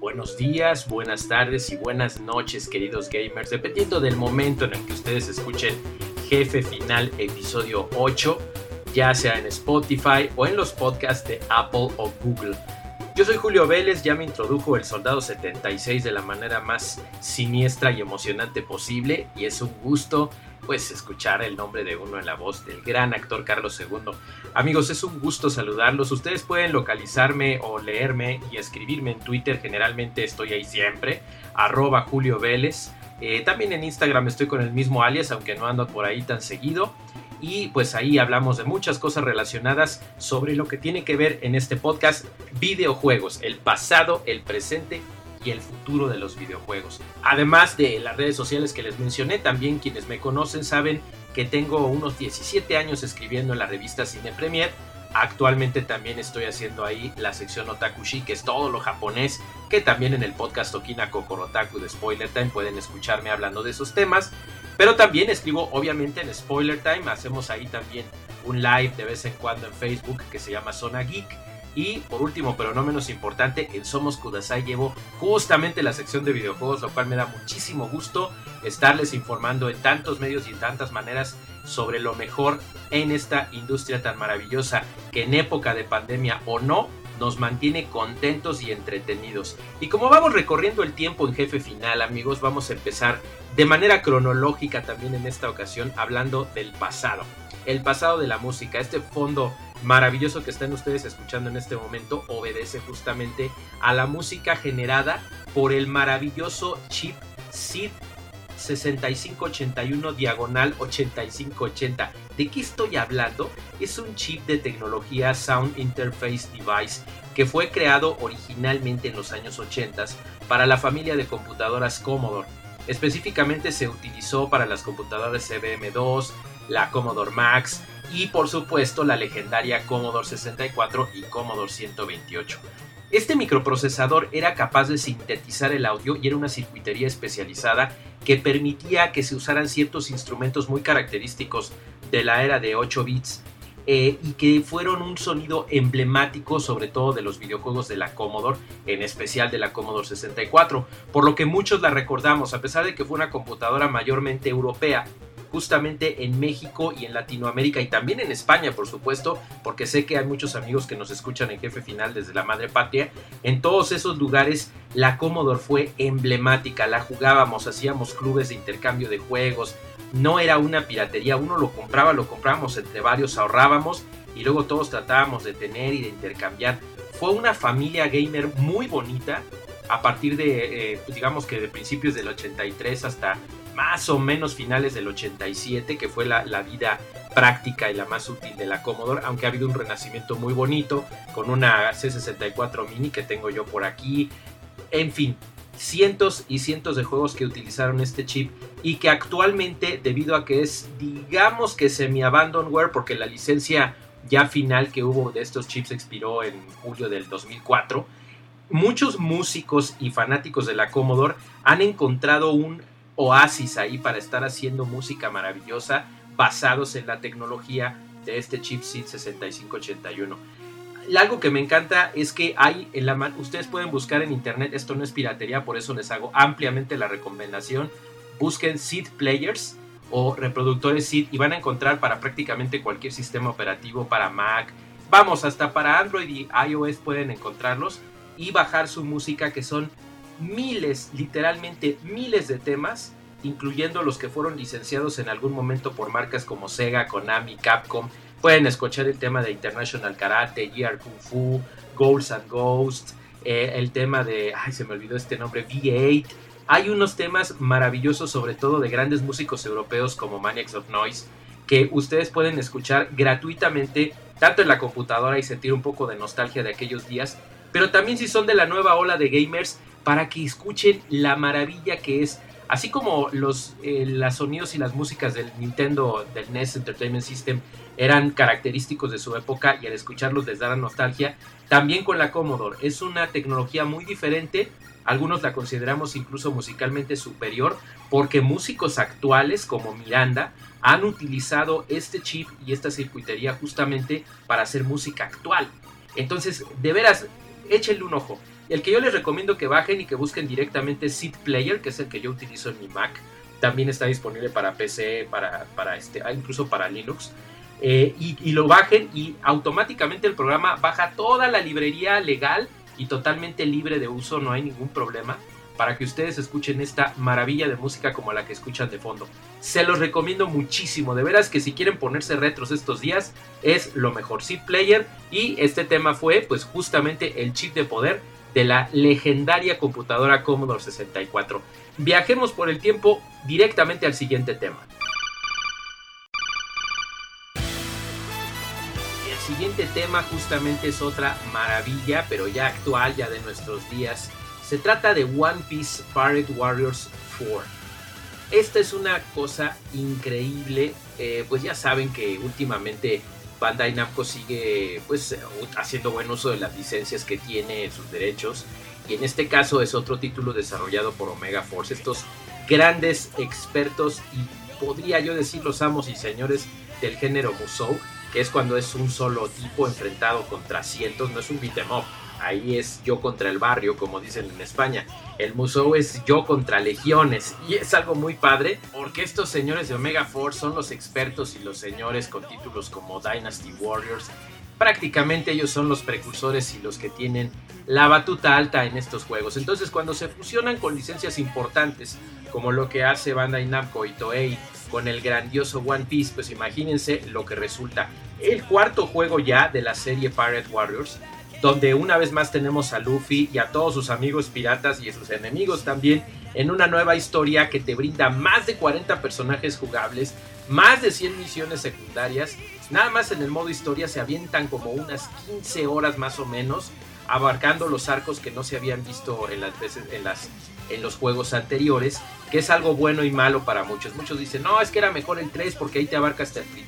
Buenos días, buenas tardes y buenas noches, queridos gamers, dependiendo del momento en el que ustedes escuchen Jefe Final episodio 8, ya sea en Spotify o en los podcasts de Apple o Google. Yo soy Julio Vélez, ya me introdujo el Soldado 76 de la manera más siniestra y emocionante posible y es un gusto pues escuchar el nombre de uno en la voz del gran actor Carlos II. Amigos, es un gusto saludarlos. Ustedes pueden localizarme o leerme y escribirme en Twitter. Generalmente estoy ahí siempre. Arroba Julio Vélez. Eh, también en Instagram estoy con el mismo alias, aunque no ando por ahí tan seguido. Y pues ahí hablamos de muchas cosas relacionadas sobre lo que tiene que ver en este podcast videojuegos, el pasado, el presente y el futuro de los videojuegos. Además de las redes sociales que les mencioné, también quienes me conocen saben que tengo unos 17 años escribiendo en la revista Cine Premier. Actualmente también estoy haciendo ahí la sección Otakushi, que es todo lo japonés, que también en el podcast Okina Kokorotaku de Spoiler Time pueden escucharme hablando de esos temas. Pero también escribo obviamente en Spoiler Time, hacemos ahí también un live de vez en cuando en Facebook que se llama Zona Geek y por último, pero no menos importante, en Somos Kudasai llevo justamente la sección de videojuegos, lo cual me da muchísimo gusto estarles informando en tantos medios y en tantas maneras sobre lo mejor en esta industria tan maravillosa que en época de pandemia o no nos mantiene contentos y entretenidos. Y como vamos recorriendo el tiempo en jefe final, amigos, vamos a empezar de manera cronológica también en esta ocasión hablando del pasado. El pasado de la música, este fondo maravilloso que están ustedes escuchando en este momento obedece justamente a la música generada por el maravilloso chip SID 6581 diagonal 8580. ¿De qué estoy hablando? Es un chip de tecnología Sound Interface Device que fue creado originalmente en los años 80 para la familia de computadoras Commodore. Específicamente se utilizó para las computadoras CBM2, la Commodore Max, y por supuesto la legendaria Commodore 64 y Commodore 128. Este microprocesador era capaz de sintetizar el audio y era una circuitería especializada que permitía que se usaran ciertos instrumentos muy característicos de la era de 8 bits eh, y que fueron un sonido emblemático sobre todo de los videojuegos de la Commodore, en especial de la Commodore 64, por lo que muchos la recordamos, a pesar de que fue una computadora mayormente europea, justamente en México y en Latinoamérica y también en España, por supuesto, porque sé que hay muchos amigos que nos escuchan en Jefe Final desde la Madre Patria. En todos esos lugares la Commodore fue emblemática, la jugábamos, hacíamos clubes de intercambio de juegos, no era una piratería, uno lo compraba, lo comprábamos entre varios, ahorrábamos y luego todos tratábamos de tener y de intercambiar. Fue una familia gamer muy bonita a partir de, eh, digamos que de principios del 83 hasta más o menos finales del 87, que fue la, vida práctica y la más útil de la Commodore, aunque ha habido un renacimiento muy bonito con una C64 mini que tengo yo por aquí. En fin, cientos y cientos de juegos que utilizaron este chip y que actualmente, debido a que es, digamos que semi-abandonware, porque la licencia ya final que hubo de estos chips expiró en julio del 2004, muchos músicos y fanáticos de la Commodore han encontrado un oasis ahí para estar haciendo música maravillosa basados en la tecnología de este chipset 6581. algo que me encanta es que hay en la ustedes pueden buscar en internet, esto no es piratería, por eso les hago ampliamente la recomendación. Busquen SID players o reproductores SID y van a encontrar para prácticamente cualquier sistema operativo, para Mac, vamos, hasta para Android y iOS pueden encontrarlos y bajar su música que son miles, literalmente miles de temas, incluyendo los que fueron licenciados en algún momento por marcas como Sega, Konami, Capcom. Pueden escuchar el tema de International Karate, Gear Kung Fu, Goals and Ghosts, eh, el tema de, ay, se me olvidó este nombre, V8. Hay unos temas maravillosos, sobre todo de grandes músicos europeos como Maniacs of Noise, que ustedes pueden escuchar gratuitamente tanto en la computadora y sentir un poco de nostalgia de aquellos días, pero también si son de la nueva ola de gamers, para que escuchen la maravilla que es, así como los, eh, sonidos y las músicas del Nintendo, del NES Entertainment System, eran característicos de su época y al escucharlos les dará nostalgia, también con la Commodore. Es una tecnología muy diferente, algunos la consideramos incluso musicalmente superior, porque músicos actuales como Miranda han utilizado este chip y esta circuitería justamente para hacer música actual. Entonces, de veras, échenle un ojo. El que yo les recomiendo que bajen y que busquen directamente Seed Player, que es el que yo utilizo en mi Mac. También está disponible para PC, para, para este, ah, incluso para Linux. Eh, y, y, lo bajen y automáticamente el programa baja toda la librería legal y totalmente libre de uso, no hay ningún problema para que ustedes escuchen esta maravilla de música como la que escuchan de fondo. Se los recomiendo muchísimo, de veras que si quieren ponerse retros estos días es lo mejor. Seed Player y este tema fue pues justamente el chip de poder de la legendaria computadora Commodore 64. Viajemos por el tiempo directamente al siguiente tema. El siguiente tema justamente es otra maravilla, pero ya actual, ya de nuestros días. Se trata de One Piece Pirate Warriors 4. Esta es una cosa increíble, eh, pues ya saben que últimamente Bandai Namco sigue pues haciendo buen uso de las licencias que tiene, sus derechos, y en este caso es otro título desarrollado por Omega Force, estos grandes expertos y podría yo decir los amos y señores del género Musou, que es cuando es un solo tipo enfrentado contra cientos, no es un beat'em up, ahí es yo contra el barrio, como dicen en España. El museo es yo contra legiones y es algo muy padre porque estos señores de Omega Force son los expertos y los señores con títulos como Dynasty Warriors. Prácticamente ellos son los precursores y los que tienen la batuta alta en estos juegos. Entonces cuando se fusionan con licencias importantes como lo que hace Bandai Namco y Toei con el grandioso One Piece, pues imagínense lo que resulta. El cuarto juego ya de la serie Pirate Warriors donde una vez más tenemos a Luffy y a todos sus amigos piratas y a sus enemigos también en una nueva historia que te brinda más de 40 personajes jugables, más de 100 misiones secundarias. Nada más en el modo historia se avientan como unas 15 horas más o menos, abarcando los arcos que no se habían visto en las veces en las en los juegos anteriores, que es algo bueno y malo para muchos. Muchos dicen, no, es que era mejor el 3 porque ahí te abarca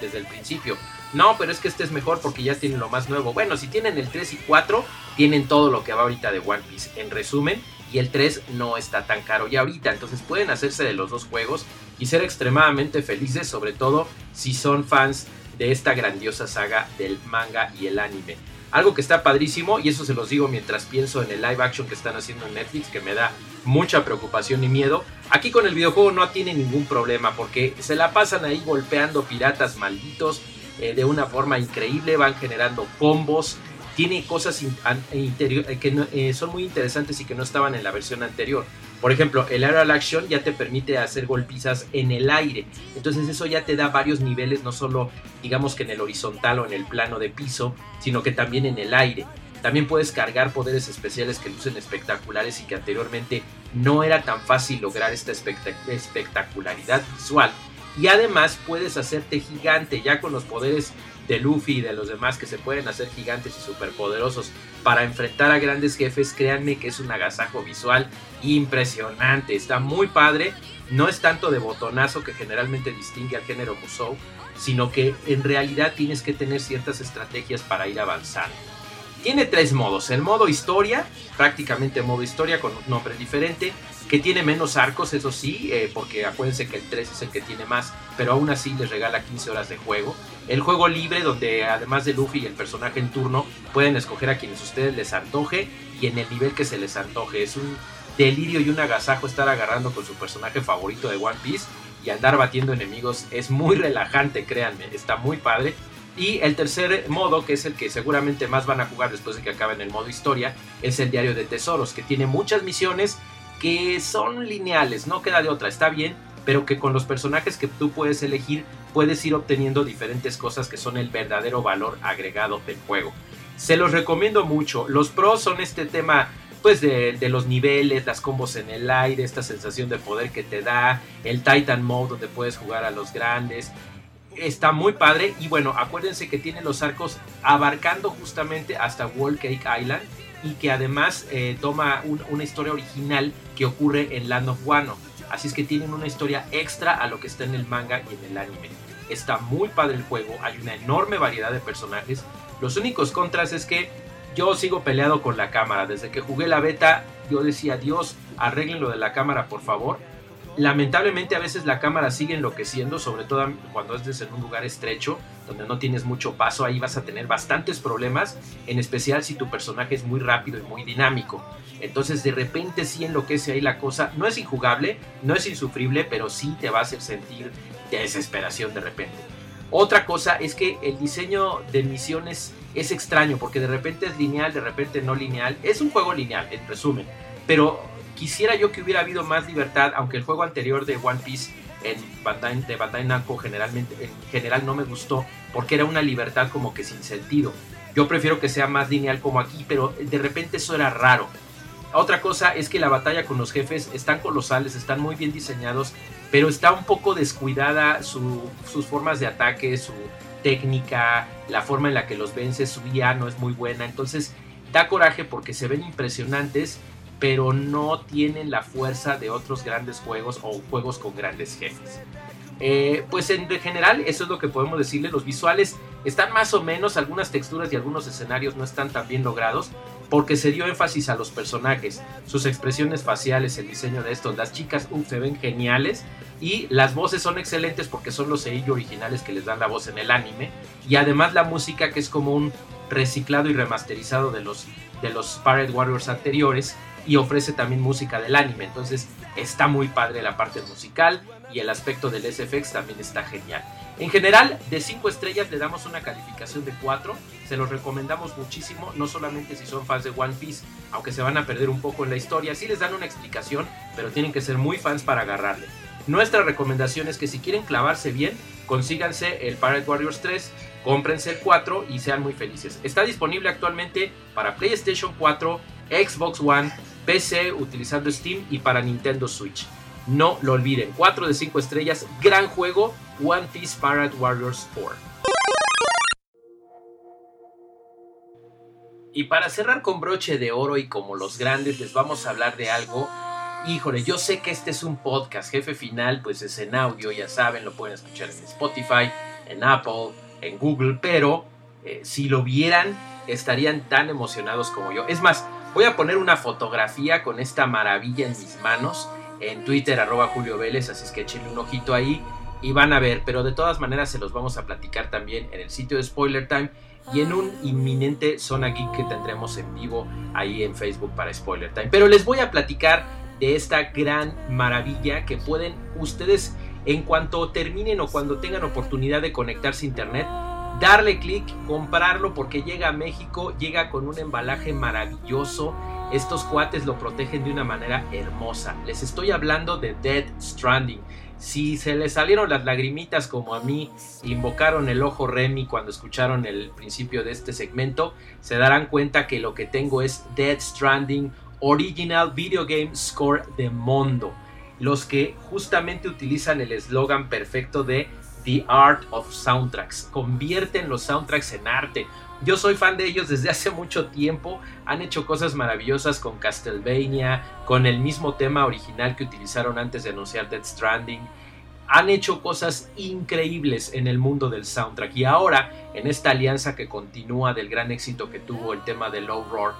desde el principio. No, pero es que este es mejor porque ya tienen lo más nuevo. Bueno, si tienen el 3 y 4, tienen todo lo que va ahorita de One Piece. En resumen, y el 3 no está tan caro ya ahorita. Entonces pueden hacerse de los dos juegos y ser extremadamente felices, sobre todo si son fans de esta grandiosa saga del manga y el anime. Algo que está padrísimo, y eso se los digo mientras pienso en el live action que están haciendo en Netflix, que me da mucha preocupación y miedo. Aquí con el videojuego no tiene ningún problema, porque se la pasan ahí golpeando piratas malditos eh, de una forma increíble, van generando combos, tiene cosas eh, que eh, son muy interesantes y que no estaban en la versión anterior. Por ejemplo, el Aerial Action ya te permite hacer golpizas en el aire. Entonces eso ya te da varios niveles, no solo digamos que en el horizontal o en el plano de piso, sino que también en el aire. También puedes cargar poderes especiales que lucen espectaculares y que anteriormente no era tan fácil lograr esta espectacularidad visual. Y además puedes hacerte gigante ya con los poderes de Luffy y de los demás que se pueden hacer gigantes y superpoderosos para enfrentar a grandes jefes, créanme que es un agasajo visual impresionante, está muy padre, no es tanto de botonazo que generalmente distingue al género Musou, sino que en realidad tienes que tener ciertas estrategias para ir avanzando. Tiene tres modos, el modo historia, prácticamente modo historia con un nombre diferente, que tiene menos arcos, eso sí, eh, porque acuérdense que el 3 es el que tiene más, pero aún así les regala 15 horas de juego. El juego libre, donde además de Luffy y el personaje en turno, pueden escoger a quienes ustedes les antoje y en el nivel que se les antoje. Es un delirio y un agasajo estar agarrando con su personaje favorito de One Piece y andar batiendo enemigos. Es muy relajante, créanme, está muy padre. Y el tercer modo, que es el que seguramente más van a jugar después de que acaben el modo historia, es el diario de tesoros, que tiene muchas misiones que son lineales, no queda de otra, está bien, pero que con los personajes que tú puedes elegir puedes ir obteniendo diferentes cosas que son el verdadero valor agregado del juego. Se los recomiendo mucho. Los pros son este tema pues de, de, los niveles, las combos en el aire, esta sensación de poder que te da, el Titan Mode donde puedes jugar a los grandes, está muy padre y bueno, acuérdense que tiene los arcos abarcando justamente hasta Wall Cake Island y que además eh, toma una historia original que ocurre en Land of Wano. Así es que tienen una historia extra a lo que está en el manga y en el anime. Está muy padre el juego, hay una enorme variedad de personajes. Los únicos contras es que yo sigo peleado con la cámara. Desde que jugué la beta, yo decía, Dios, arreglen lo de la cámara, por favor lamentablemente a veces la cámara sigue enloqueciendo, sobre todo cuando estés en un lugar estrecho, donde no tienes mucho paso, ahí vas a tener bastantes problemas, en especial si tu personaje es muy rápido y muy dinámico. Entonces de repente sí enloquece ahí la cosa, no es injugable, no es insufrible, pero sí te va a hacer sentir desesperación de repente. Otra cosa es que el diseño de misiones es extraño, porque de repente es lineal, de repente no lineal. Es un juego lineal, en resumen, pero Quisiera yo que hubiera habido más libertad, aunque el juego anterior de One Piece en Bandai, de Bandai Namco generalmente, en general no me gustó porque era una libertad como que sin sentido. Yo prefiero que sea más lineal como aquí, pero de repente eso era raro. Otra cosa es que la batalla con los jefes están colosales, están muy bien diseñados, pero está un poco descuidada sus formas de ataque, su técnica, la forma en la que los vence, su guía no es muy buena. Entonces da coraje porque se ven impresionantes, pero no tienen la fuerza de otros grandes juegos o juegos con grandes jefes. Eh, pues en general eso es lo que podemos decirle. Los visuales están más o menos, algunas texturas y algunos escenarios no están tan bien logrados porque se dio énfasis a los personajes, sus expresiones faciales, el diseño de estos. Las chicas se ven geniales y las voces son excelentes porque son los sellos originales que les dan la voz en el anime y además la música que es como un reciclado y remasterizado de los, de los Pirate Warriors anteriores y ofrece también música del anime. Entonces está muy padre la parte musical y el aspecto del SFX también está genial. En general, de 5 estrellas le damos una calificación de 4. Se los recomendamos muchísimo, no solamente si son fans de One Piece, aunque se van a perder un poco en la historia. Sí les dan una explicación, pero tienen que ser muy fans para agarrarle. Nuestra recomendación es que si quieren clavarse bien, consíganse el Pirate Warriors 3, cómprense el 4 y sean muy felices. Está disponible actualmente para PlayStation 4, Xbox One, PC utilizando Steam y para Nintendo Switch. No lo olviden, 4 de 5 estrellas, gran juego, One Piece Pirate Warriors 4. Y para cerrar con broche de oro y como los grandes, les vamos a hablar de algo. Híjole, yo sé que este es un podcast, jefe final, pues es en audio, ya saben, lo pueden escuchar en Spotify, en Apple, en Google, pero eh, si lo vieran, estarían tan emocionados como yo. Es más, Voy a poner una fotografía con esta maravilla en mis manos en Twitter, arroba Julio Vélez, así es que échenle un ojito ahí y van a ver, pero de todas maneras se los vamos a platicar también en el sitio de Spoiler Time y en un inminente Zona Geek que tendremos en vivo ahí en Facebook para Spoiler Time. Pero les voy a platicar de esta gran maravilla que pueden ustedes en cuanto terminen o cuando tengan oportunidad de conectarse a internet darle clic, comprarlo porque llega a México, llega con un embalaje maravilloso. Estos cuates lo protegen de una manera hermosa. Les estoy hablando de Dead Stranding. Si se les salieron las lagrimitas como a mí, invocaron el ojo Remy cuando escucharon el principio de este segmento, se darán cuenta que lo que tengo es Dead Stranding Original Video Game Score de Mondo. Los que justamente utilizan el eslogan perfecto de The Art of Soundtracks. Convierten los soundtracks en arte. Yo soy fan de ellos desde hace mucho tiempo. Han hecho cosas maravillosas con Castlevania, con el mismo tema original que utilizaron antes de anunciar Dead Stranding. Han hecho cosas increíbles en el mundo del soundtrack. Y ahora, en esta alianza que continúa del gran éxito que tuvo el tema de Low Roar,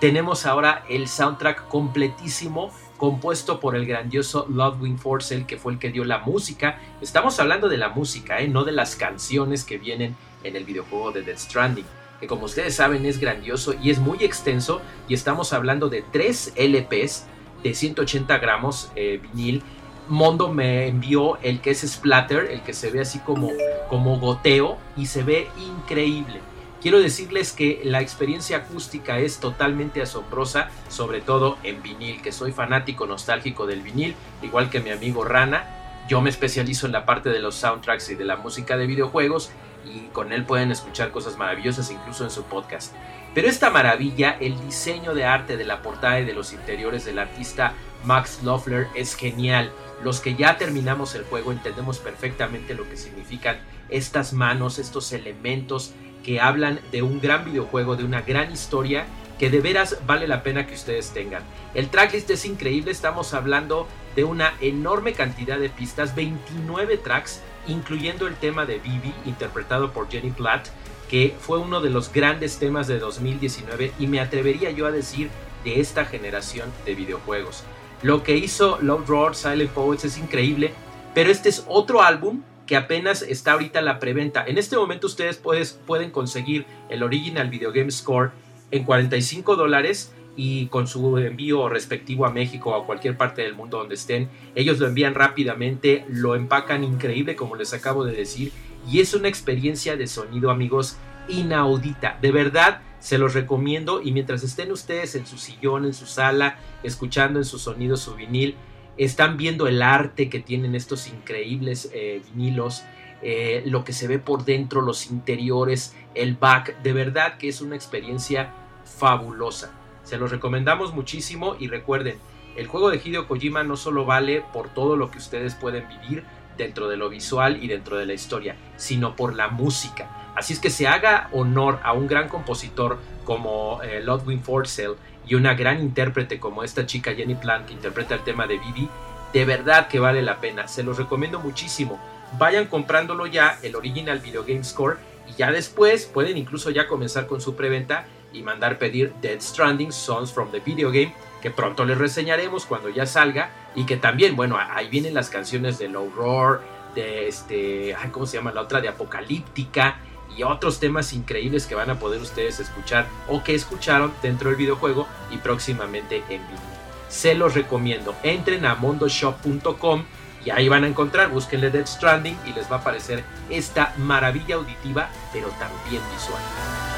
tenemos ahora el soundtrack completísimo compuesto por el grandioso Ludwig Forcell, que fue el que dio la música. Estamos hablando de la música, ¿eh? no de las canciones que vienen en el videojuego de Death Stranding, que como ustedes saben es grandioso y es muy extenso, y estamos hablando de tres LPs de 180 gramos eh, vinil. Mondo me envió el que es Splatter, el que se ve así como, como goteo, y se ve increíble. Quiero decirles que la experiencia acústica es totalmente asombrosa, sobre todo en vinil, que soy fanático nostálgico del vinil, igual que mi amigo Rana. Yo me especializo en la parte de los soundtracks y de la música de videojuegos y con él pueden escuchar cosas maravillosas incluso en su podcast. Pero esta maravilla, el diseño de arte de la portada y de los interiores del artista Max Loeffler es genial. Los que ya terminamos el juego entendemos perfectamente lo que significan estas manos, estos elementos que hablan de un gran videojuego, de una gran historia que de veras vale la pena que ustedes tengan. El tracklist es increíble, estamos hablando de una enorme cantidad de pistas, 29 tracks, incluyendo el tema de Vivi, interpretado por Jenny Platt, que fue uno de los grandes temas de 2019 y me atrevería yo a decir de esta generación de videojuegos. Lo que hizo Love Roar, Silent Poets es increíble, pero este es otro álbum que apenas está ahorita la preventa. En este momento ustedes pueden conseguir el original Video Game Score en 45 dólares y con su envío respectivo a México o a cualquier parte del mundo donde estén, ellos lo envían rápidamente, lo empacan increíble como les acabo de decir y es una experiencia de sonido amigos inaudita, de verdad se los recomiendo y mientras estén ustedes en su sillón, en su sala, escuchando en su sonido su vinil, están viendo el arte que tienen estos increíbles eh, vinilos, eh, lo que se ve por dentro, los interiores, el back, de verdad que es una experiencia fabulosa. Se los recomendamos muchísimo y recuerden, el juego de Hideo Kojima no solo vale por todo lo que ustedes pueden vivir dentro de lo visual y dentro de la historia, sino por la música. Así es que se haga honor a un gran compositor como eh, Ludwig Forcell y una gran intérprete como esta chica Jenny Plant que interpreta el tema de Vivi, de verdad que vale la pena. Se los recomiendo muchísimo. Vayan comprándolo ya, el original Video Game Score, y ya después pueden incluso ya comenzar con su preventa y mandar pedir Dead Stranding Songs from the Video Game, que pronto les reseñaremos cuando ya salga y que también, bueno, ahí vienen las canciones de Low Roar, de este, ¿cómo se llama la otra? De Apocalíptica y otros temas increíbles que van a poder ustedes escuchar o que escucharon dentro del videojuego y próximamente en vivo. Se los recomiendo. Entren a mondoshop.com y ahí van a encontrar, búsquenle Dead Stranding y les va a aparecer esta maravilla auditiva, pero también visual.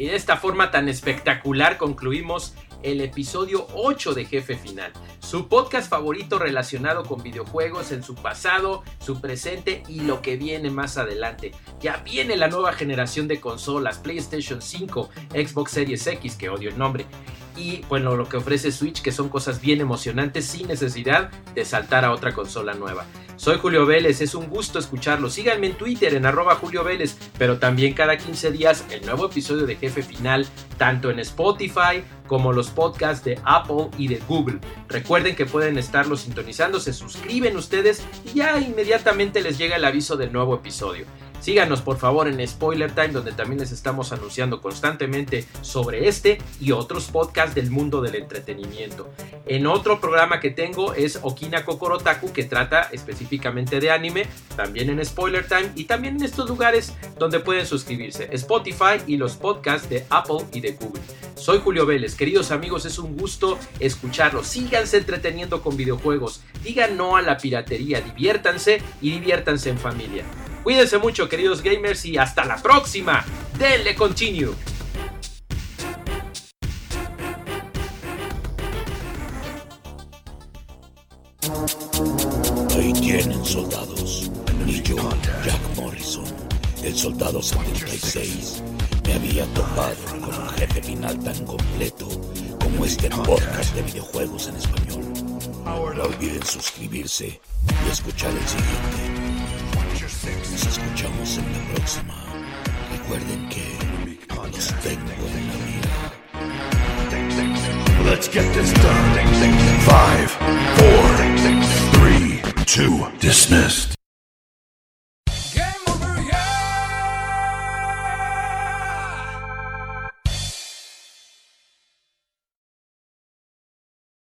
Y de esta forma tan espectacular concluimos el episodio 8 de Jefe Final, su podcast favorito relacionado con videojuegos en su pasado, su presente y lo que viene más adelante. Ya viene la nueva generación de consolas, PlayStation 5, Xbox Series X, que odio el nombre, y bueno, lo que ofrece Switch, que son cosas bien emocionantes sin necesidad de saltar a otra consola nueva. Soy Julio Vélez, es un gusto escucharlo. Síganme en Twitter en arroba Julio Vélez, pero también cada 15 días el nuevo episodio de Jefe Final, tanto en Spotify como los podcasts de Apple y de Google. Recuerden que pueden estarlo sintonizando, se suscriben ustedes y ya inmediatamente les llega el aviso del nuevo episodio. Síganos por favor en Spoiler Time donde también les estamos anunciando constantemente sobre este y otros podcasts del mundo del entretenimiento. En otro programa que tengo es Okina Kokorotaku que trata específicamente de anime, también en Spoiler Time y también en estos lugares donde pueden suscribirse, Spotify y los podcasts de Apple y de Google. Soy Julio Vélez, queridos amigos, es un gusto escucharlos. Síganse entreteniendo con videojuegos, digan no a la piratería, diviértanse y diviértanse en familia. Cuídense mucho, queridos gamers, y hasta la próxima. Denle continue. Ahí tienen soldados. Y yo, Jack Morrison, el soldado 76, me había topado con un jefe final tan completo como este podcast de videojuegos en español. No olviden suscribirse y escuchar el siguiente. Nos escuchamos en la próxima. Recuerden que los tengo en la. Let's get this done. Five, four, three, two, dismissed.